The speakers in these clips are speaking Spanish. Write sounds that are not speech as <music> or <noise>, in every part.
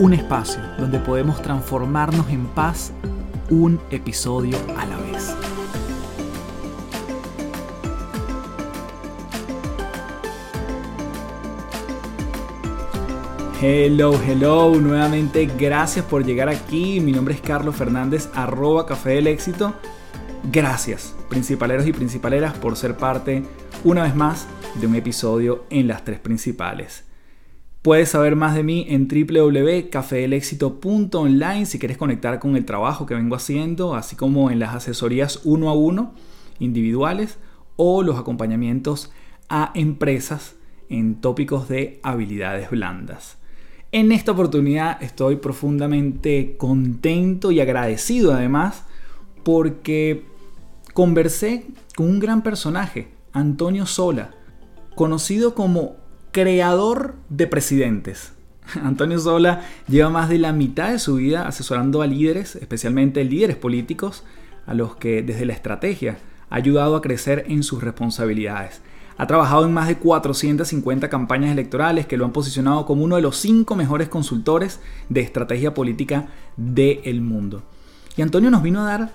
Un espacio donde podemos transformarnos en paz un episodio a la vez. Hello, hello, nuevamente gracias por llegar aquí. Mi nombre es Carlos Fernández, arroba Café del Éxito. Gracias, principaleros y principaleras, por ser parte una vez más de un episodio en las tres principales. Puedes saber más de mí en www.cafedelexito.online si quieres conectar con el trabajo que vengo haciendo, así como en las asesorías uno a uno, individuales, o los acompañamientos a empresas en tópicos de habilidades blandas. En esta oportunidad estoy profundamente contento y agradecido además porque conversé con un gran personaje, Antonio Sola, conocido como creador de presidentes. <laughs> Antonio Sola lleva más de la mitad de su vida asesorando a líderes, especialmente líderes políticos, a los que desde la estrategia ha ayudado a crecer en sus responsabilidades. Ha trabajado en más de 450 campañas electorales que lo han posicionado como uno de los cinco mejores consultores de estrategia política del mundo. Y Antonio nos vino a dar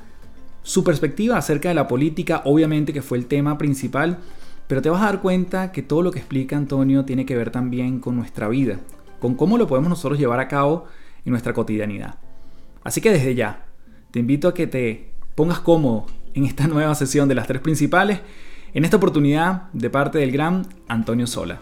su perspectiva acerca de la política, obviamente que fue el tema principal, pero te vas a dar cuenta que todo lo que explica Antonio tiene que ver también con nuestra vida, con cómo lo podemos nosotros llevar a cabo en nuestra cotidianidad. Así que desde ya, te invito a que te pongas cómodo en esta <laughs> nueva sesión de las tres principales en esta oportunidad, de parte del gran Antonio Sola.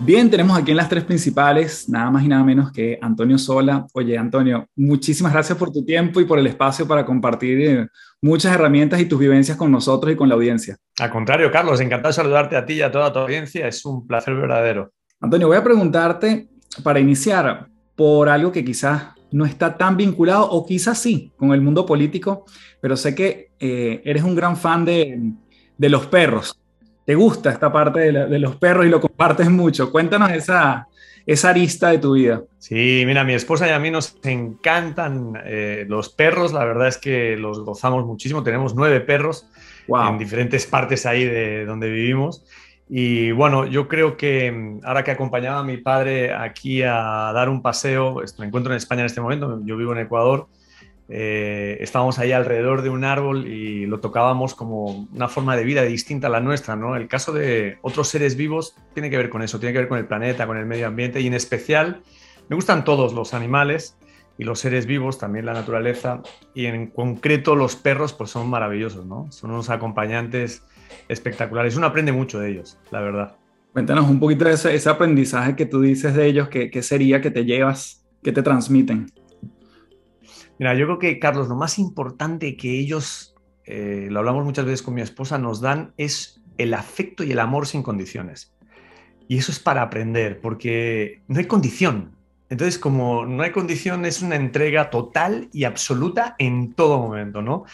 Bien, tenemos aquí en las tres principales, nada más y nada menos que Antonio Sola. Oye, Antonio, muchísimas gracias por tu tiempo y por el espacio para compartir eh, muchas herramientas y tus vivencias con nosotros y con la audiencia. Al contrario, Carlos, encantado de saludarte a ti y a toda tu audiencia. Es un placer verdadero. Antonio, voy a preguntarte, para iniciar, por algo que quizás no está tan vinculado, o quizás sí, con el mundo político, pero sé que eh, eres un gran fan de, los perros. ¿Te gusta esta parte de, los perros y lo compartes mucho? Cuéntanos esa, esa arista de tu vida. Sí, mira, mi esposa y a mí nos encantan eh, los perros, la verdad es que los gozamos muchísimo, tenemos nueve perros en diferentes partes ahí de donde vivimos. Y bueno, yo creo que mm, ahora que acompañaba a mi padre aquí a dar un paseo, me encuentro en España en este momento, yo vivo en Ecuador, eh, estábamos ahí alrededor de un árbol y lo tocábamos como una forma de vida distinta a la nuestra, ¿no? El caso de otros seres vivos tiene que ver con eso, tiene que ver con el planeta, con el medio ambiente y en especial me gustan todos los animales y los seres vivos, también la naturaleza y en concreto los perros pues son maravillosos, ¿no? Son unos acompañantes espectaculares. Uno aprende mucho de ellos, la verdad. Cuéntanos un poquito de ese, aprendizaje que tú dices de ellos, ¿qué, sería que te llevas, que te transmiten? Mira, yo creo que, Carlos, lo más importante que ellos, eh, lo hablamos muchas veces con mi esposa, nos dan es el afecto y el amor sin condiciones. Y eso es para aprender, porque no hay condición. Entonces, como no hay condición, es una entrega total y absoluta en todo momento, ¿no?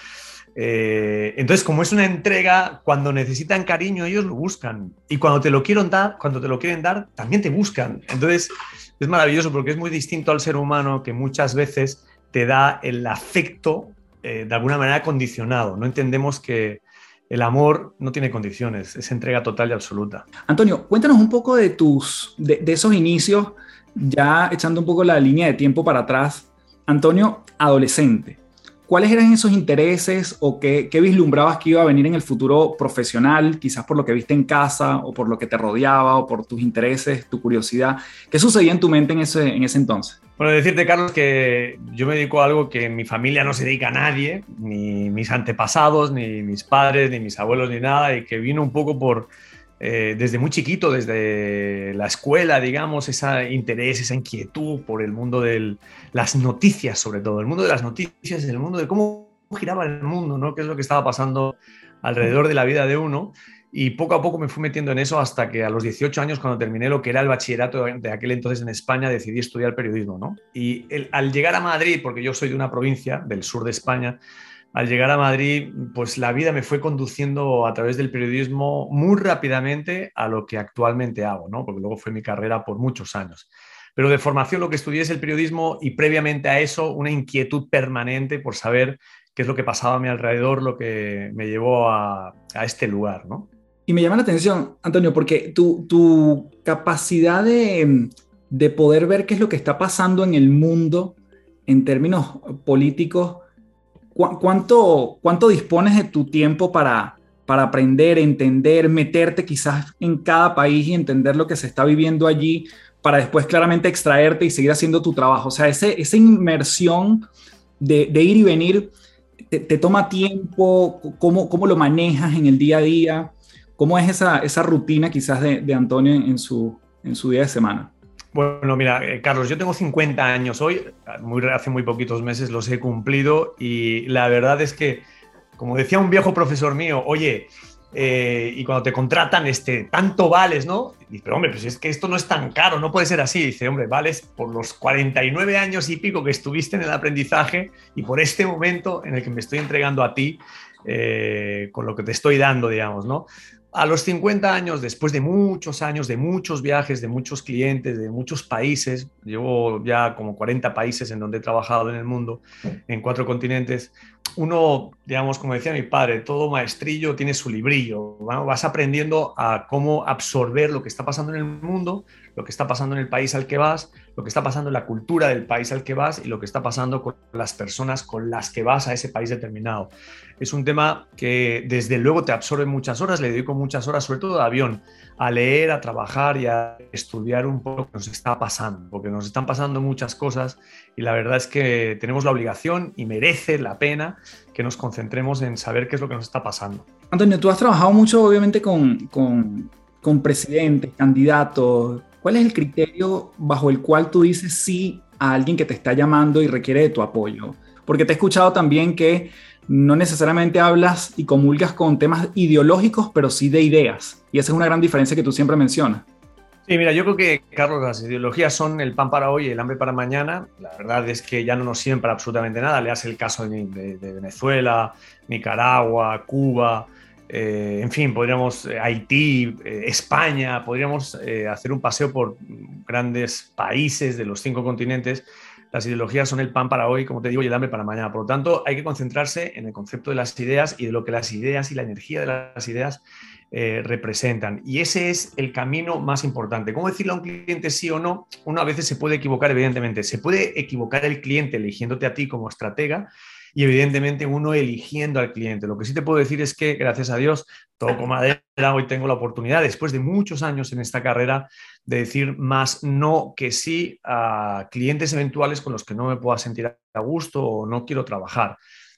Eh, entonces, como es una entrega, cuando necesitan cariño, ellos lo buscan. Y cuando te lo quieren dar, cuando te lo quieren dar, también te buscan. Entonces, es maravilloso porque es muy distinto al ser humano que muchas veces te da el afecto eh, de alguna manera condicionado. No entendemos que el amor no tiene condiciones, es entrega total y absoluta. Antonio, cuéntanos un poco de tus, de esos inicios, ya echando un poco la línea de tiempo para atrás. Antonio, adolescente ¿Cuáles eran esos intereses o qué, vislumbrabas que iba a venir en el futuro profesional, quizás por lo que viste en casa o por lo que te rodeaba o por tus intereses, tu curiosidad? ¿Qué sucedía en tu mente en ese, en ese entonces? Bueno, decirte, Carlos, que yo me dedico a algo que en mi familia no se dedica a nadie, ni mis antepasados, ni mis padres, ni mis abuelos, ni nada, y que vino un poco por, eh, desde muy chiquito, desde la escuela, digamos, ese interés, esa inquietud por el mundo de las noticias, sobre todo, el mundo de las noticias, el mundo de cómo giraba el mundo, ¿no? qué es lo que estaba pasando alrededor de la vida de uno. y poco a poco me fui metiendo en eso hasta que a los 18 años, cuando terminé lo que era el bachillerato de aquel entonces en España, decidí estudiar periodismo. ¿no? Y al llegar a Madrid, porque yo soy de una provincia del sur de España, al llegar a Madrid, pues la vida me fue conduciendo a través del periodismo muy rápidamente a lo que actualmente hago, ¿no? porque luego fue mi carrera por muchos años. Pero de formación lo que estudié es el periodismo y previamente a eso una inquietud permanente por saber qué es lo que pasaba a mi alrededor, lo que me llevó a, a este lugar, ¿no? Y me llama la atención, Antonio, porque tu, tu capacidad de, de, poder ver qué es lo que está pasando en el mundo en términos políticos, cuánto, ¿cuánto dispones de tu tiempo para, para aprender, entender, meterte quizás en cada país y entender lo que se está viviendo allí, para después claramente extraerte y seguir haciendo tu trabajo? O sea, ese, esa inmersión de, ir y venir, te, te, toma tiempo? ¿Cómo, ¿Cómo lo manejas en el día a día? ¿Cómo es esa, esa rutina quizás de, de Antonio en su, en su día de semana? Bueno, mira, eh, Carlos, yo tengo 50 años hoy, hace muy poquitos meses los he cumplido y la verdad es que, como decía un viejo profesor mío, oye, eh, y cuando te contratan, este, tanto vales, ¿no? Y pero hombre, pues es que esto no es tan caro, no puede ser así. dice, hombre, vales por los 49 años y pico que estuviste en el aprendizaje y por este momento en el que me estoy entregando a ti eh, con lo que te estoy dando, digamos, ¿no? A los 50 años, después de muchos años, de muchos viajes, de muchos clientes, de muchos países, llevo ya como 40 países en donde he trabajado en el mundo, en cuatro continentes, uno, digamos, como decía mi padre, todo maestrillo tiene su librillo, vas aprendiendo a cómo absorber lo que está pasando en el mundo, lo que está pasando en el país al que vas, lo que está pasando en la cultura del país al que vas y lo que está pasando con las personas con las que vas a ese país determinado. Es un tema que desde luego te absorbe muchas horas, le dedico muchas horas, sobre todo de avión, a leer, a trabajar y a estudiar un poco lo que nos está pasando, porque nos están pasando muchas cosas y la verdad es que tenemos la obligación y merece la pena que nos concentremos en saber qué es lo que nos está pasando. Antonio, tú has trabajado mucho obviamente con, con, con presidentes, candidatos, ¿Cuál es el criterio bajo el cual tú dices sí a alguien que te está llamando y requiere de tu apoyo? Porque te he escuchado también que no necesariamente hablas y comulgas con temas ideológicos, pero sí de ideas. Y esa es una gran diferencia que tú siempre mencionas. Sí, mira, yo creo que, Carlos, las ideologías son el pan para hoy y el hambre para mañana. La verdad es que ya no nos sirven para absolutamente nada. Le hace el caso de, Venezuela, Nicaragua, Cuba, eh, en fin, podríamos eh, Haití, eh, España, podríamos hacer un paseo por grandes países de los cinco continentes. Las ideologías son el pan para hoy, como te digo, y el hambre para mañana. Por lo tanto, hay que concentrarse en el concepto de las ideas y de lo que las ideas y la energía de las ideas representan. Y ese es el camino más importante. ¿Cómo decirle a un cliente sí o no? Uno a veces se puede equivocar, evidentemente. Se puede equivocar el cliente eligiéndote a ti como estratega, y evidentemente uno eligiendo al cliente. Lo que sí te puedo decir es que, gracias a Dios, toco madera, hoy tengo la oportunidad, después de muchos años en esta carrera, de decir más no que sí a clientes eventuales con los que no me pueda sentir a gusto o no quiero trabajar.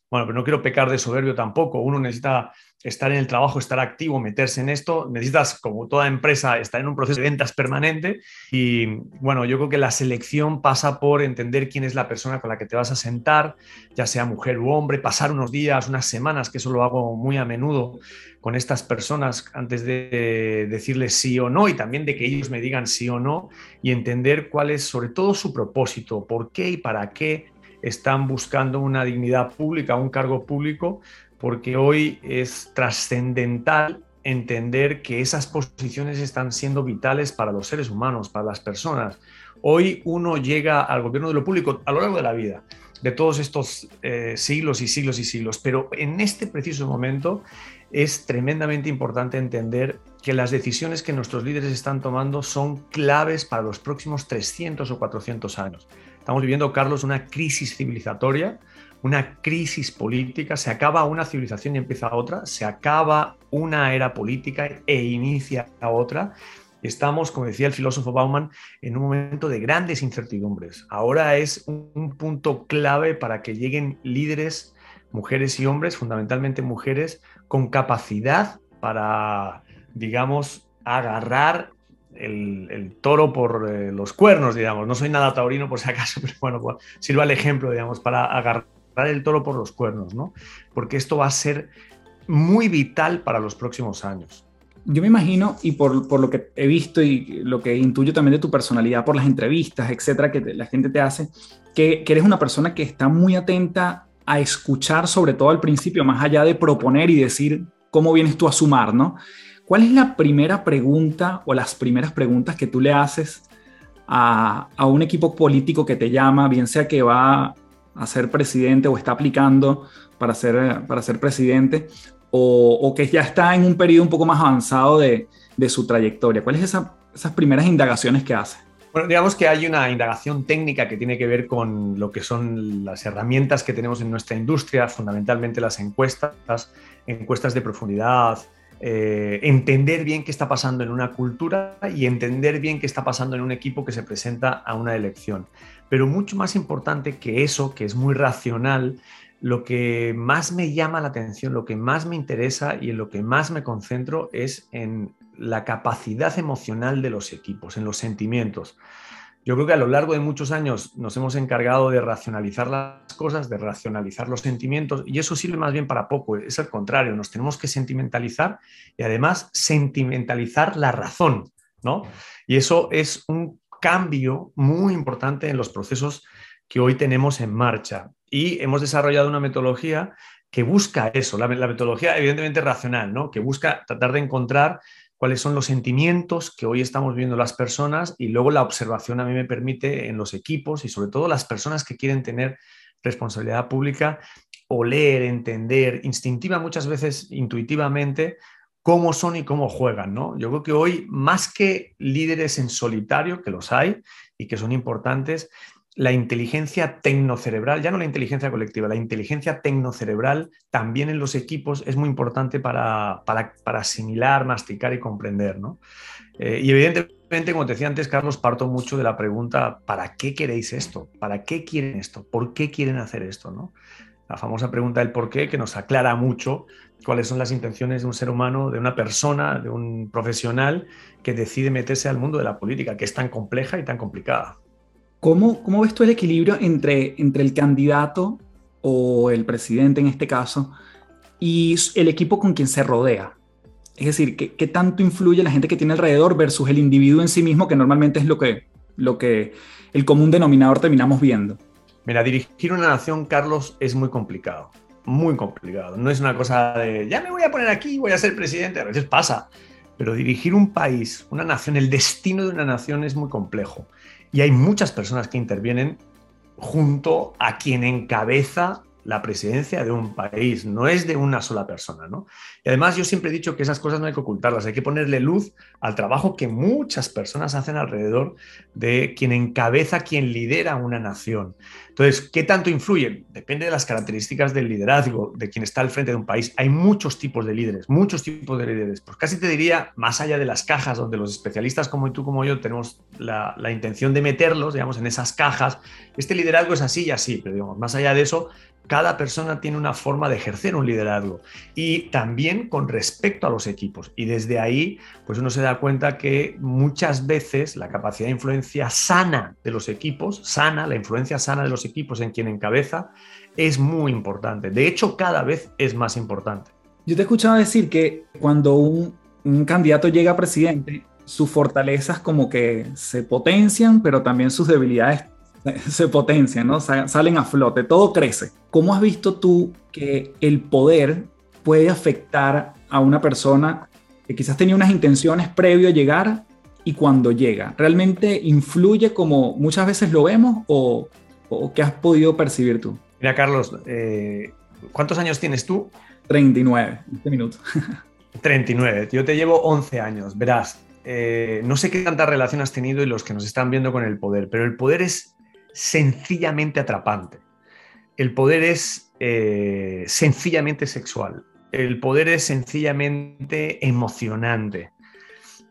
Bueno, pero no quiero pecar de soberbio tampoco. Uno necesita estar en el trabajo, estar activo, meterse en esto. Necesitas, como toda empresa, estar en un proceso de ventas permanente. Y bueno, yo creo que la selección pasa por entender quién es la persona con la que te vas a sentar, ya sea mujer u hombre, pasar unos días, unas semanas, que eso lo hago muy a menudo con estas personas antes de decirles sí o no y también de que ellos me digan sí o no y entender cuál es sobre todo su propósito, por qué y para qué están buscando una dignidad pública, un cargo público, porque hoy es trascendental entender que esas posiciones están siendo vitales para los seres humanos, para las personas. Hoy uno llega al gobierno de lo público a lo largo de la vida, de todos estos eh, siglos y siglos y siglos, pero en este preciso momento es tremendamente importante entender que las decisiones que nuestros líderes están tomando son claves para los próximos 300 o 400 años. Estamos viviendo, Carlos, una crisis civilizatoria, una crisis política, se acaba una civilización y empieza otra, se acaba una era política e inicia otra. Estamos, como decía el filósofo Bauman, en un momento de grandes incertidumbres. Ahora es un punto clave para que lleguen líderes, mujeres y hombres, fundamentalmente mujeres, con capacidad para, digamos, agarrar el, toro por eh, los cuernos, digamos. No soy nada taurino por si acaso, <laughs> pero bueno, pues, sirva el ejemplo, digamos, para agarrar el toro por los cuernos, ¿no? Porque esto va a ser muy vital para los próximos años. yo me imagino, y por, por, lo que he visto y lo que intuyo también de tu personalidad por las entrevistas, etcétera, que la gente te hace, que, que, eres una persona que está muy atenta a escuchar, sobre todo al principio, más allá de proponer y decir cómo vienes tú a sumar, ¿no? ¿Cuál es la primera pregunta o las primeras preguntas que tú le haces a, a un equipo político que te llama, bien sea que va a ser presidente o está aplicando para ser, para ser presidente, o, que ya está en un periodo un poco más avanzado de, su trayectoria? ¿Cuáles son esas primeras indagaciones que hace? Bueno, digamos que hay una indagación técnica que tiene que ver con lo que son las herramientas que tenemos en nuestra industria, fundamentalmente las encuestas, encuestas de profundidad, eh, entender bien qué está pasando en una cultura y entender bien qué está pasando en un equipo que se presenta a una elección. Pero mucho más importante que eso, que es muy racional, lo que más me llama la atención, lo que más me interesa y en lo que más me concentro es en la capacidad emocional de los equipos, en los sentimientos. Yo creo que a lo largo de muchos años nos hemos encargado de racionalizar las cosas, de racionalizar los sentimientos, y eso sirve más bien para poco, es al contrario, nos tenemos que sentimentalizar y además sentimentalizar la razón, ¿no? Y eso es un cambio muy importante en los procesos que hoy tenemos en marcha. Y hemos desarrollado una metodología que busca eso, la, metodología evidentemente racional, ¿no? que busca tratar de encontrar cuáles son los sentimientos que hoy estamos viendo las personas y luego la observación a mí me permite en los equipos y sobre todo las personas que quieren tener responsabilidad pública oler, entender, instintiva muchas veces intuitivamente cómo son y cómo juegan, ¿no? Yo creo que hoy más que líderes en solitario, que los hay y que son importantes, la inteligencia tecnocerebral, ya no la inteligencia colectiva, la inteligencia tecnocerebral también en los equipos es muy importante para, para, asimilar, masticar y comprender. ¿no? Eh, y evidentemente, como te decía antes, Carlos, parto mucho de la pregunta, ¿para qué queréis esto? ¿Para qué quieren esto? ¿Por qué quieren hacer esto? ¿no? La famosa pregunta del por qué, que nos aclara mucho cuáles son las intenciones de un ser humano, de una persona, de un profesional que decide meterse al mundo de la política, que es tan compleja y tan complicada. ¿Cómo, ¿Cómo, ves tú el equilibrio entre, entre el candidato o el presidente en este caso y el equipo con quien se rodea? Es decir, ¿qué, ¿qué, tanto influye la gente que tiene alrededor versus el individuo en sí mismo, que normalmente es lo que, lo que el común denominador terminamos viendo? Mira, dirigir una nación, Carlos, es muy complicado. Muy complicado. No es una cosa de, ya me voy a poner aquí, voy a ser presidente. A veces pasa. Pero dirigir un país, una nación, el destino de una nación es muy complejo. Y hay muchas personas que intervienen junto a quien encabeza la presidencia de un país, no es de una sola persona, ¿no? Y además yo siempre he dicho que esas cosas no hay que ocultarlas, hay que ponerle luz al trabajo que muchas personas hacen alrededor de quien encabeza, quien lidera una nación. Entonces, ¿qué tanto influye? Depende de las características del liderazgo, de quien está al frente de un país. Hay muchos tipos de líderes, muchos tipos de líderes. Pues casi te diría, más allá de las cajas, donde los especialistas como tú, como yo, tenemos la, la intención de meterlos, digamos, en esas cajas, este liderazgo es así y así, pero digamos, más allá de eso, cada persona tiene una forma de ejercer un liderazgo y también con respecto a los equipos. Y desde ahí, pues uno se da cuenta que muchas veces la capacidad de influencia sana de los equipos, sana, la influencia sana de los equipos en quien encabeza, es muy importante. De hecho, cada vez es más importante. Yo te he escuchado decir que cuando un, un candidato llega a presidente, sus fortalezas como que se potencian, pero también sus debilidades <laughs> se potencian, ¿no? Salen a flote, todo crece. ¿Cómo has visto tú que el poder puede afectar a una persona que quizás tenía unas intenciones previo a llegar y cuando llega? ¿Realmente influye como muchas veces lo vemos o, qué has podido percibir tú? Mira, Carlos, eh, ¿cuántos años tienes tú? 39, este minuto. <laughs> 39, yo te llevo 11 años, verás. Eh, no sé qué tanta relación has tenido y los que nos están viendo con el poder, pero el poder es sencillamente atrapante. El poder es eh, sencillamente sexual. El poder es sencillamente emocionante.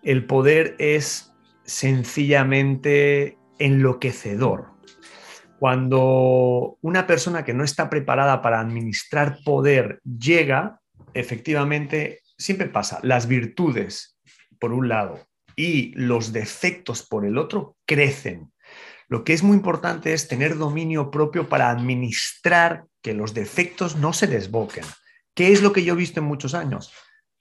El poder es sencillamente enloquecedor. Cuando una persona que no está preparada para administrar poder llega, efectivamente, siempre pasa, las virtudes por un lado y los defectos por el otro crecen lo que es muy importante es tener dominio propio para administrar que los defectos no se desboquen. ¿Qué es lo que yo he visto en muchos años?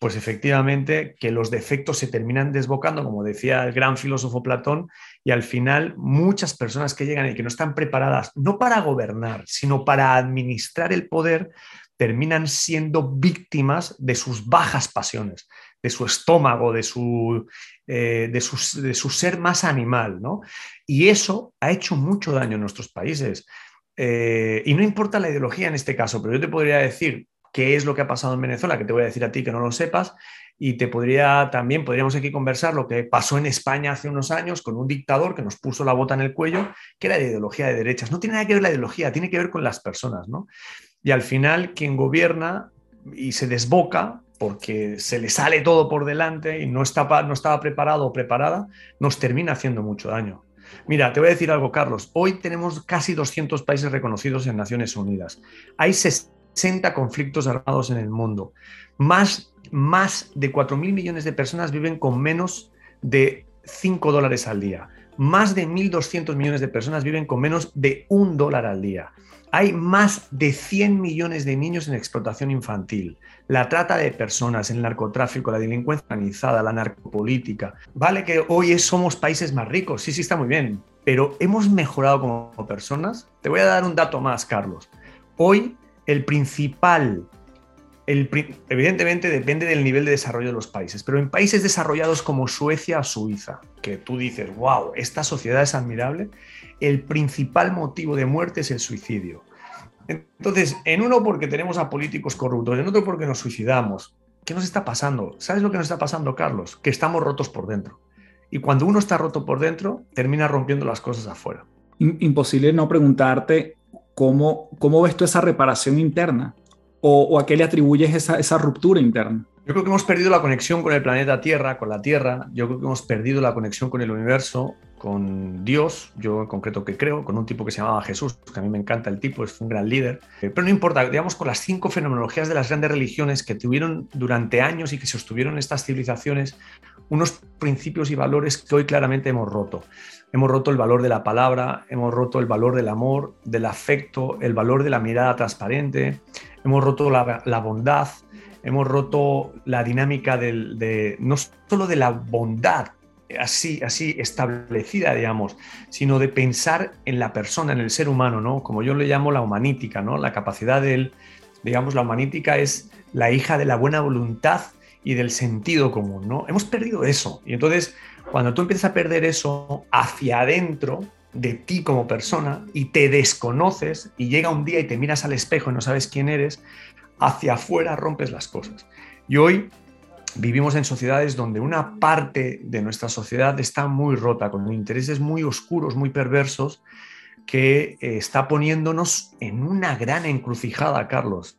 pues efectivamente que los defectos se terminan desbocando, como decía el gran filósofo Platón, y al final muchas personas que llegan y que no están preparadas, no para gobernar, sino para administrar el poder, terminan siendo víctimas de sus bajas pasiones, de su estómago, de su, eh, de, su ser más animal. ¿no? Y eso ha hecho mucho daño en nuestros países. Eh, y no importa la ideología en este caso, pero yo te podría decir qué es lo que ha pasado en Venezuela, que te voy a decir a ti que no lo sepas, y te podría también, podríamos aquí conversar lo que pasó en España hace unos años con un dictador que nos puso la bota en el cuello, que era de ideología de derechas. No tiene nada que ver la ideología, tiene que ver con las personas, ¿no? Y al final quien gobierna y se desboca porque se le sale todo por delante y no, está, no estaba preparado o preparada, nos termina haciendo mucho daño. Mira, te voy a decir algo, Carlos. Hoy tenemos casi 200 países reconocidos en Naciones Unidas. Hay 60 conflictos armados en el mundo. Más, más de 4.000 millones de personas viven con menos de 5 dólares al día. Más de 1.200 millones de personas viven con menos de un dólar al día. Hay más de 100 millones de niños en explotación infantil. La trata de personas, el narcotráfico, la delincuencia organizada, la narcopolítica. Vale que hoy somos países más ricos, sí, sí está muy bien, pero hemos mejorado como personas. Te voy a dar un dato más, Carlos. Hoy el principal evidentemente depende del nivel de desarrollo de los países, pero en países desarrollados como Suecia o Suiza, que tú dices, wow, esta sociedad es admirable, el principal motivo de muerte es el suicidio. Entonces, en uno porque tenemos a políticos corruptos, en otro porque nos suicidamos. ¿Qué nos está pasando? ¿Sabes lo que nos está pasando, Carlos? Que estamos rotos por dentro. Y cuando uno está roto por dentro, termina rompiendo las cosas afuera. Imposible no preguntarte cómo, cómo ves tú esa reparación interna o, a qué le atribuyes esa, ruptura interna? Yo creo que hemos perdido la conexión con el planeta Tierra, con la Tierra. Yo creo que hemos perdido la conexión con el universo, con Dios. Yo en concreto que creo, con un tipo que se llamaba Jesús, que a mí me encanta el tipo, es un gran líder. Eh, pero no importa, digamos, con las cinco fenomenologías de las grandes religiones que tuvieron durante años y que sostuvieron estas civilizaciones, unos principios y valores que hoy claramente hemos roto. Hemos roto el valor de la palabra, hemos roto el valor del amor, del afecto, el valor de la mirada transparente, hemos roto la, bondad, hemos roto la dinámica de, no solo de la bondad así, así establecida, digamos, sino de pensar en la persona, en el ser humano, ¿no? Como yo le llamo la humanítica, ¿no? La capacidad del, digamos, la humanítica es la hija de la buena voluntad y del sentido común, ¿no? Hemos perdido eso. Y entonces, cuando tú empiezas a perder eso hacia adentro, de ti como persona y te desconoces y llega un día y te miras al espejo y no sabes quién eres, hacia afuera rompes las cosas. Y hoy vivimos en sociedades donde una parte de nuestra sociedad está muy rota, con intereses muy oscuros, muy perversos, que eh, está poniéndonos en una gran encrucijada, Carlos.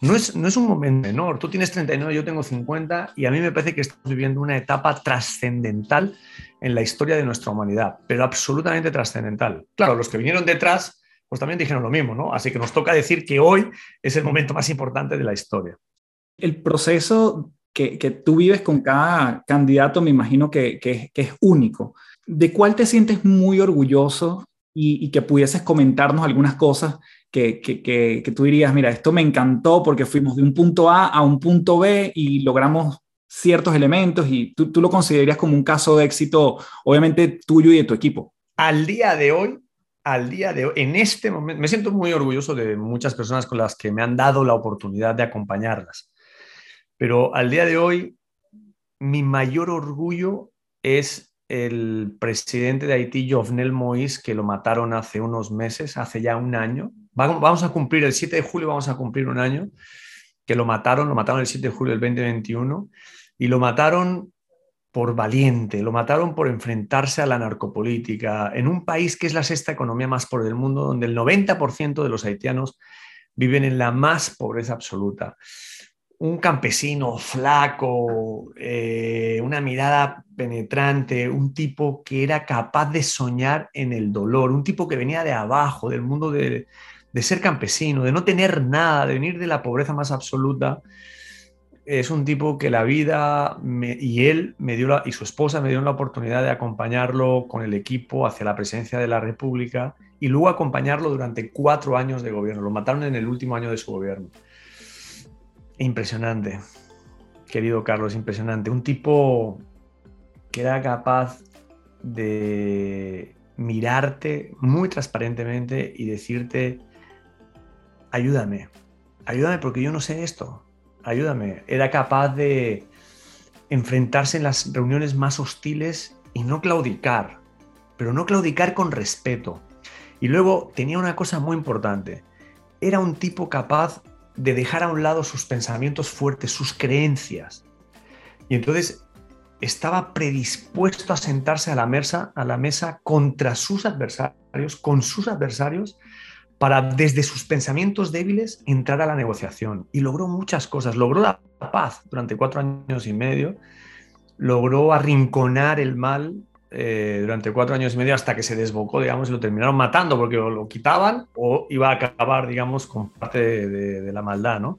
No es, no es un momento menor. Tú tienes 39, yo tengo 50 y a mí me parece que estamos viviendo una etapa trascendental en la historia de nuestra humanidad, pero absolutamente trascendental. Claro, los que vinieron detrás, pues también dijeron lo mismo, ¿no? Así que nos toca decir que hoy es el momento más importante de la historia. El proceso que, que tú vives con cada candidato me imagino que, que, es único. ¿De cuál te sientes muy orgulloso y, y que pudieses comentarnos algunas cosas que, que, que, tú dirías, mira, esto me encantó porque fuimos de un punto A a un punto B y logramos ciertos elementos y tú, tú lo considerarías como un caso de éxito, obviamente tuyo y de tu equipo. Al día de hoy, al día de hoy, en este momento, me siento muy orgulloso de muchas personas con las que me han dado la oportunidad de acompañarlas. Pero al día de hoy, mi mayor orgullo es el presidente de Haití, Jovenel Moïse, que lo mataron hace unos meses, hace ya un año. Vamos a cumplir, el 7 de julio vamos a cumplir un año que lo mataron, lo mataron el 7 de julio del 2021 y lo mataron por valiente, lo mataron por enfrentarse a la narcopolítica en un país que es la sexta economía más pobre del mundo, donde el 90% de los haitianos viven en la más pobreza absoluta. Un campesino flaco, eh, una mirada penetrante, un tipo que era capaz de soñar en el dolor, un tipo que venía de abajo, del mundo de, de ser campesino, de no tener nada, de venir de la pobreza más absoluta es un tipo que la vida y él me dio y su esposa me dieron la oportunidad de acompañarlo con el equipo hacia la presidencia de la República y luego acompañarlo durante cuatro años de gobierno. Lo mataron en el último año de su gobierno. Impresionante. querido Carlos, impresionante. Un tipo que era capaz de mirarte muy transparentemente y decirte, ayúdame, ayúdame porque yo no sé esto, ayúdame. Era capaz de enfrentarse en las reuniones más hostiles y no claudicar, pero no claudicar con respeto. Y luego tenía una cosa muy importante, era un tipo capaz de dejar a un lado sus pensamientos fuertes, sus creencias. Y entonces estaba predispuesto a sentarse a la mesa, a la mesa contra sus adversarios, con sus adversarios, para desde sus pensamientos débiles entrar a la negociación. Y logró muchas cosas. Logró la paz durante cuatro años y medio, logró arrinconar el mal eh, durante cuatro años y medio hasta que se desbocó, digamos, y lo terminaron matando porque lo, quitaban o iba a acabar, digamos, con parte de, de la maldad, ¿no?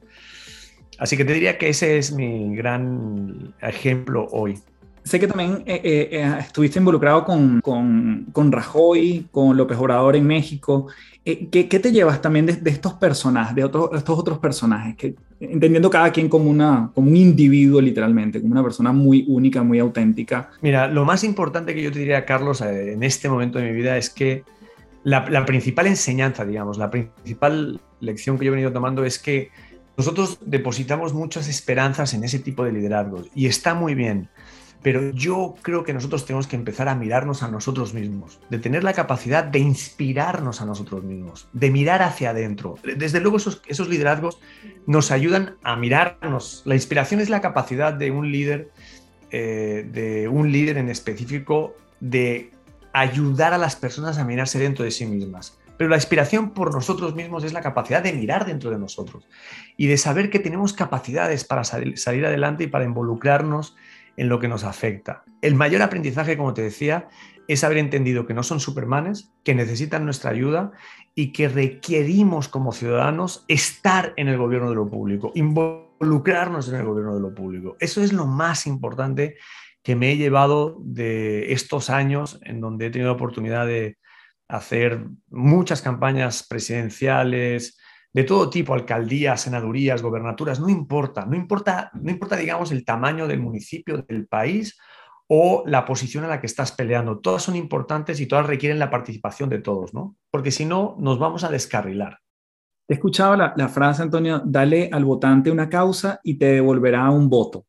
Así que te diría que ese es mi gran ejemplo hoy. Sé que también eh, eh, eh, estuviste involucrado con, con, con, Rajoy, con López Obrador en México. ¿qué, ¿qué, te llevas también de, estos personajes, de estos otros personajes? Que, entendiendo cada quien como, una, como un individuo literalmente, como una persona muy única, muy auténtica. Mira, lo más importante que yo te diría, Carlos, en este momento de mi vida es que la, la principal enseñanza, digamos, la principal lección que yo he venido tomando es que nosotros depositamos muchas esperanzas en ese tipo de liderazgos y está muy bien pero yo creo que nosotros tenemos que empezar a mirarnos a nosotros mismos, de tener la capacidad de inspirarnos a nosotros mismos, de mirar hacia adentro. Desde luego esos, liderazgos nos ayudan a mirarnos. La inspiración es la capacidad de un líder, eh, de un líder en específico, de ayudar a las personas a mirarse dentro de sí mismas. Pero la inspiración por nosotros mismos es la capacidad de mirar dentro de nosotros y de saber que tenemos capacidades para salir adelante y para involucrarnos en lo que nos afecta. El mayor aprendizaje, como te decía, es haber entendido que no son supermanes, que necesitan nuestra ayuda y que requerimos como ciudadanos estar en el gobierno de lo público, involucrarnos en el gobierno de lo público. Eso es lo más importante que me he llevado de estos años en donde he tenido la oportunidad de hacer muchas campañas presidenciales, de todo tipo, alcaldías, senadurías, gobernaturas, no importa, no importa, no importa, digamos, el tamaño del municipio, del país o la posición en la que estás peleando. Todas son importantes y todas requieren la participación de todos, ¿no? Porque si no, nos vamos a descarrilar. He escuchado la, la frase, Antonio, dale al votante una causa y te devolverá un voto.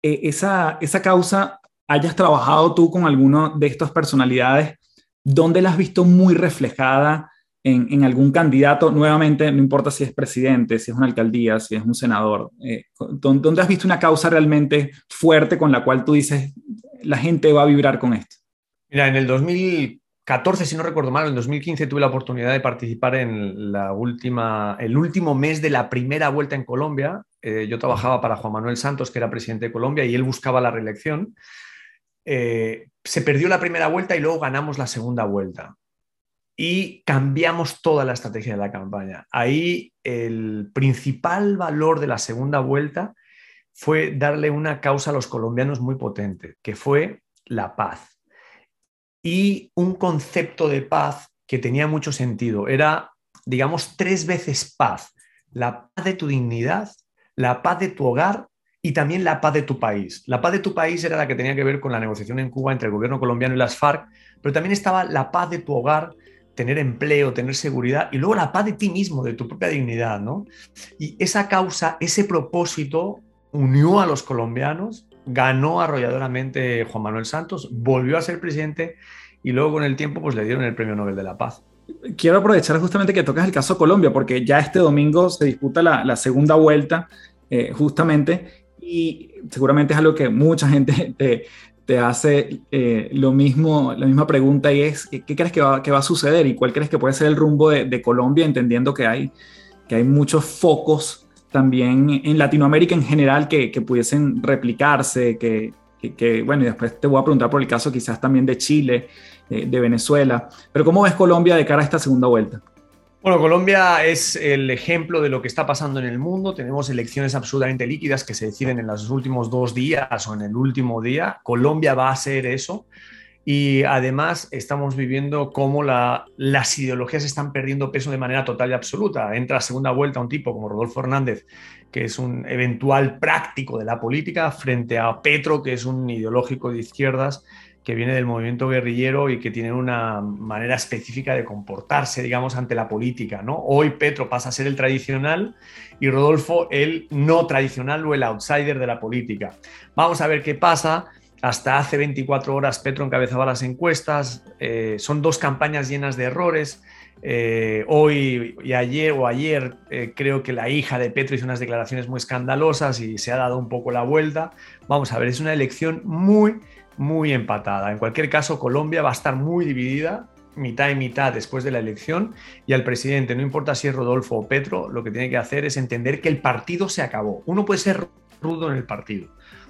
Eh, esa, esa causa, hayas trabajado tú con alguno de estas personalidades, ¿dónde la has visto muy reflejada en, algún candidato, nuevamente, no importa si es presidente, si es una alcaldía, si es un senador, eh, ¿dónde has visto una causa realmente fuerte con la cual tú dices, la gente va a vibrar con esto? Mira, en el 2014, si no recuerdo mal, en 2015 tuve la oportunidad de participar en la última, el último mes de la primera vuelta en Colombia. Eh, yo trabajaba para Juan Manuel Santos, que era presidente de Colombia, y él buscaba la reelección. Eh, se perdió la primera vuelta y luego ganamos la segunda vuelta y cambiamos toda la estrategia de la campaña. Ahí el principal valor de la segunda vuelta fue darle una causa a los colombianos muy potente, que fue la paz. Y un concepto de paz que tenía mucho sentido. Era, digamos, tres veces paz. La paz de tu dignidad, la paz de tu hogar y también la paz de tu país. La paz de tu país era la que tenía que ver con la negociación en Cuba entre el gobierno colombiano y las FARC, pero también estaba la paz de tu hogar, tener empleo, tener seguridad y luego la paz de ti mismo, de tu propia dignidad, ¿no? Y esa causa, ese propósito unió a los colombianos, ganó arrolladoramente Juan Manuel Santos, volvió a ser presidente y luego con el tiempo pues le dieron el Premio Nobel de la Paz. Quiero aprovechar justamente que tocas el caso Colombia, porque ya este domingo se disputa la, segunda vuelta, eh, justamente, y seguramente es algo que mucha gente te, te hace eh, lo mismo, la misma pregunta y es, ¿qué crees que va, que va a suceder y cuál crees que puede ser el rumbo de, Colombia, entendiendo que hay, que hay muchos focos también en Latinoamérica en general que, que pudiesen replicarse, que, que, bueno, y después te voy a preguntar por el caso quizás también de Chile, eh, de Venezuela, pero ¿cómo ves Colombia de cara a esta segunda vuelta? Bueno, Colombia es el ejemplo de lo que está pasando en el mundo. Tenemos elecciones absolutamente líquidas que se deciden en los últimos dos días o en el último día. Colombia va a ser eso. y además estamos viviendo cómo las ideologías están perdiendo peso de manera total y absoluta. Entra a segunda vuelta un tipo como Rodolfo Hernández, que es un eventual práctico de la política, frente a Petro, que es un ideológico de izquierdas que viene del movimiento guerrillero y que tiene una manera específica de comportarse, digamos, ante la política. ¿no? Hoy Petro pasa a ser el tradicional y Rodolfo el no tradicional o el outsider de la política. Vamos a ver qué pasa. Hasta hace 24 horas Petro encabezaba las encuestas. Eh, son dos campañas llenas de errores. Eh, hoy y ayer o ayer eh, creo que la hija de Petro hizo unas declaraciones muy escandalosas y se ha dado un poco la vuelta. Vamos a ver, es una elección muy, muy empatada. En cualquier caso, Colombia va a estar muy dividida, mitad y mitad después de la elección, y al presidente, no importa si es Rodolfo o Petro, lo que tiene que hacer es entender que el partido se acabó. Uno puede ser rudo en el partido,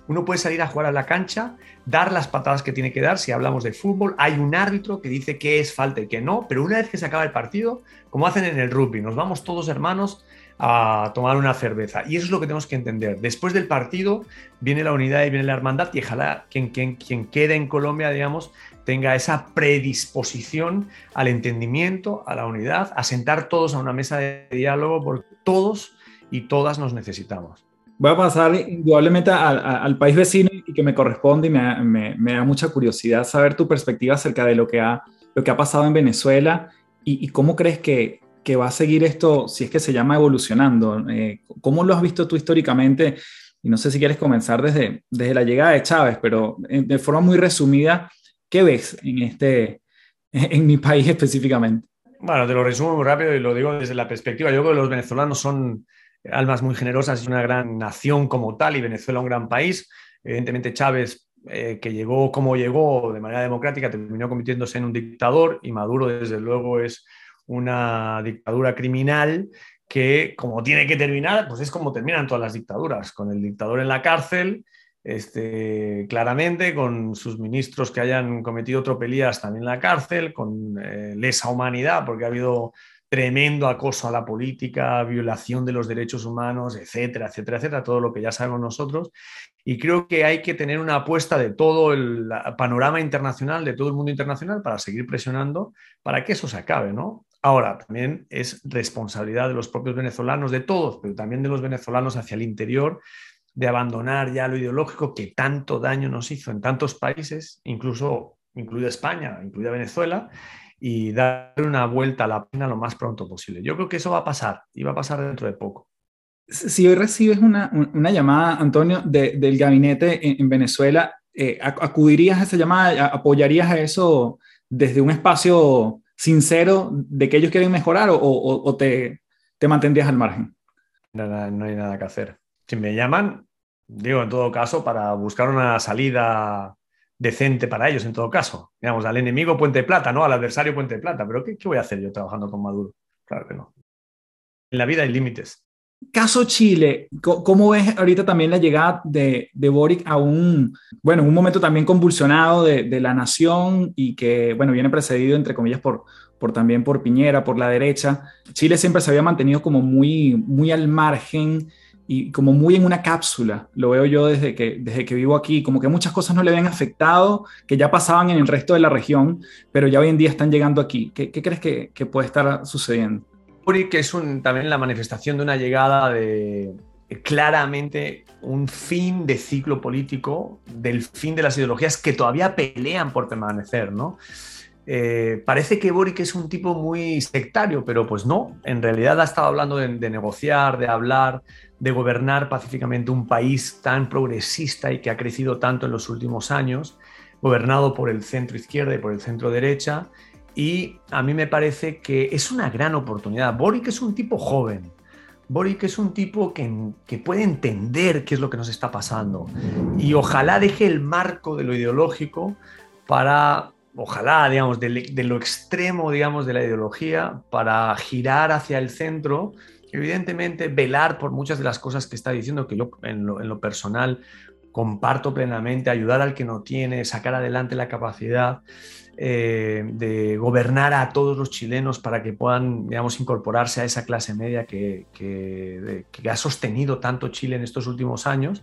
uno puede salir a jugar a la cancha, dar las patadas que tiene que dar. Si hablamos de fútbol, hay un árbitro que dice que es falta y que no, pero una vez que se acaba el partido, como hacen en el rugby, nos vamos todos hermanos a tomar una cerveza. Y eso es lo que tenemos que entender. Después del partido viene la unidad y viene la hermandad y ojalá quien, quien, quien quede en Colombia, digamos, tenga esa predisposición al entendimiento, a la unidad, a sentar todos a una mesa de diálogo, porque todos y todas nos necesitamos voy a pasar indudablemente al, país vecino y que me corresponde y me, da mucha curiosidad saber tu perspectiva acerca de lo que ha, lo que ha pasado en Venezuela y, cómo crees que, va a seguir esto, si es que se llama evolucionando. Eh, ¿Cómo lo has visto tú históricamente? Y no sé si quieres comenzar desde, desde la llegada de Chávez, pero de forma muy resumida, ¿qué ves en, este, <laughs> en mi país específicamente? Bueno, te lo resumo muy rápido y lo digo desde la perspectiva. Yo creo que los venezolanos son almas muy generosas, es una gran nación como tal y Venezuela un gran país. Evidentemente Chávez, eh, que llegó como llegó de manera democrática, terminó convirtiéndose en un dictador y Maduro desde luego es una dictadura criminal que como tiene que terminar, pues es como terminan todas las dictaduras, con el dictador en la cárcel, este, claramente, con sus ministros que hayan cometido tropelías también en la cárcel, con eh, lesa humanidad, porque ha habido tremendo acoso a la política, violación de los derechos humanos, etcétera, etcétera, etcétera, todo lo que ya sabemos nosotros. Y creo que hay que tener una apuesta de todo el panorama internacional, de todo el mundo internacional, para seguir presionando para que eso se acabe, ¿no? Ahora, también es responsabilidad de los propios venezolanos, de todos, pero también de los venezolanos hacia el interior, de abandonar ya lo ideológico que tanto daño nos hizo en tantos países, incluso incluida España, incluida Venezuela, y dar una vuelta a la pena lo más pronto posible. Yo creo que eso va a pasar y va a pasar dentro de poco. Si hoy recibes una, una llamada, Antonio, del gabinete en, Venezuela, eh, ¿acudirías a esa llamada? ¿Apoyarías a eso desde un espacio sincero de que ellos quieren mejorar o, te, te, mantendrías al margen? No, hay nada que hacer. Si me llaman, digo, en todo caso, para buscar una salida decente para ellos en todo caso. Digamos, al enemigo Puente Plata, ¿no? Al adversario Puente Plata. Pero ¿qué, voy a hacer yo trabajando con Maduro? Claro que no. En la vida hay límites. Caso Chile, ¿cómo ves ahorita también la llegada de, de Boric a un, bueno, un momento también convulsionado de, de, la nación y que, bueno, viene precedido, entre comillas, por, por también por Piñera, por la derecha? Chile siempre se había mantenido como muy, muy al margen y como muy en una cápsula, lo veo yo desde que, desde que vivo aquí, como que muchas cosas no le habían afectado, que ya pasaban en el resto de la región, pero ya hoy en día están llegando aquí. ¿Qué, crees que, puede estar sucediendo? Que es también la manifestación de una llegada de claramente un fin de ciclo político, del fin de las ideologías que todavía pelean por permanecer, ¿no? Eh, parece que Boric es un tipo muy sectario, pero pues no, en realidad ha estado hablando de, negociar, de hablar, de gobernar pacíficamente un país tan progresista y que ha crecido tanto en los últimos años, gobernado por el centro izquierda y por el centro derecha, y a mí me parece que es una gran oportunidad. Boric es un tipo joven, Boric es un tipo que, que, puede entender qué es lo que nos está pasando. Y ojalá deje el marco de lo ideológico para ojalá, digamos, de, lo extremo, digamos, de la ideología para girar hacia el centro, evidentemente velar por muchas de las cosas que está diciendo, que yo en lo, personal comparto plenamente, ayudar al que no tiene, sacar adelante la capacidad eh, de gobernar a todos los chilenos para que puedan, digamos, incorporarse a esa clase media que, ha sostenido tanto Chile en estos últimos años